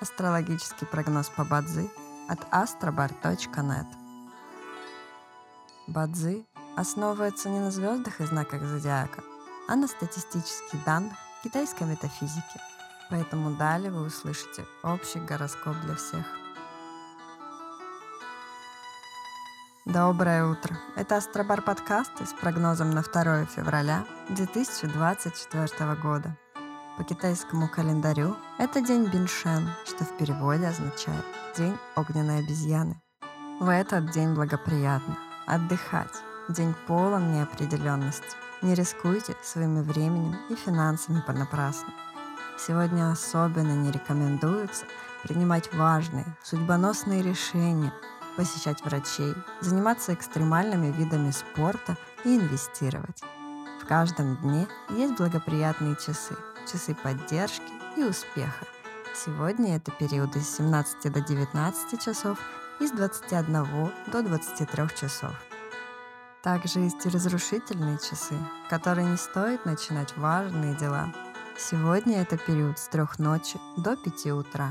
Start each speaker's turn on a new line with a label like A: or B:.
A: Астрологический прогноз по Бадзи от astrobar.net. Бадзи основывается не на звездах и знаках зодиака, а на статистических данных китайской метафизики. Поэтому далее вы услышите общий гороскоп для всех. Доброе утро! Это Астробар подкасты с прогнозом на 2 февраля 2024 года. По китайскому календарю это день Биншен, что в переводе означает «день огненной обезьяны». В этот день благоприятно отдыхать, день полон неопределенности. Не рискуйте своими временем и финансами понапрасну. Сегодня особенно не рекомендуется принимать важные, судьбоносные решения, посещать врачей, заниматься экстремальными видами спорта и инвестировать. Каждом дне есть благоприятные часы – часы поддержки и успеха. Сегодня это периоды с 17 до 19 часов и с 21 до 23 часов. Также есть и разрушительные часы, в которые не стоит начинать важные дела. Сегодня это период с 3 ночи до 5 утра.